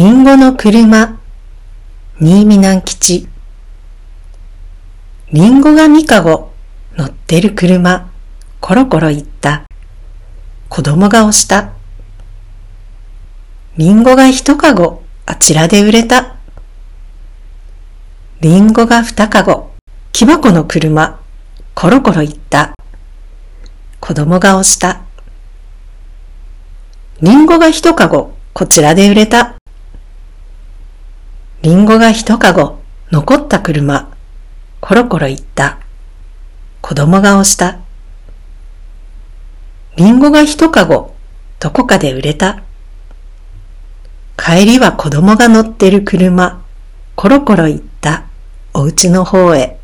リンゴの車、新見南吉。リンゴが三かご、乗ってる車、コロコロ行った。子供が押した。リンゴが一かご、あちらで売れた。リンゴが二かご、木箱の車、コロコロ行った。子供が押した。リンゴが一かご、こちらで売れた。リンゴが一かご、残った車、コロコロ行った。子供が押した。リンゴが一かご、どこかで売れた。帰りは子供が乗ってる車、コロコロ行った、お家の方へ。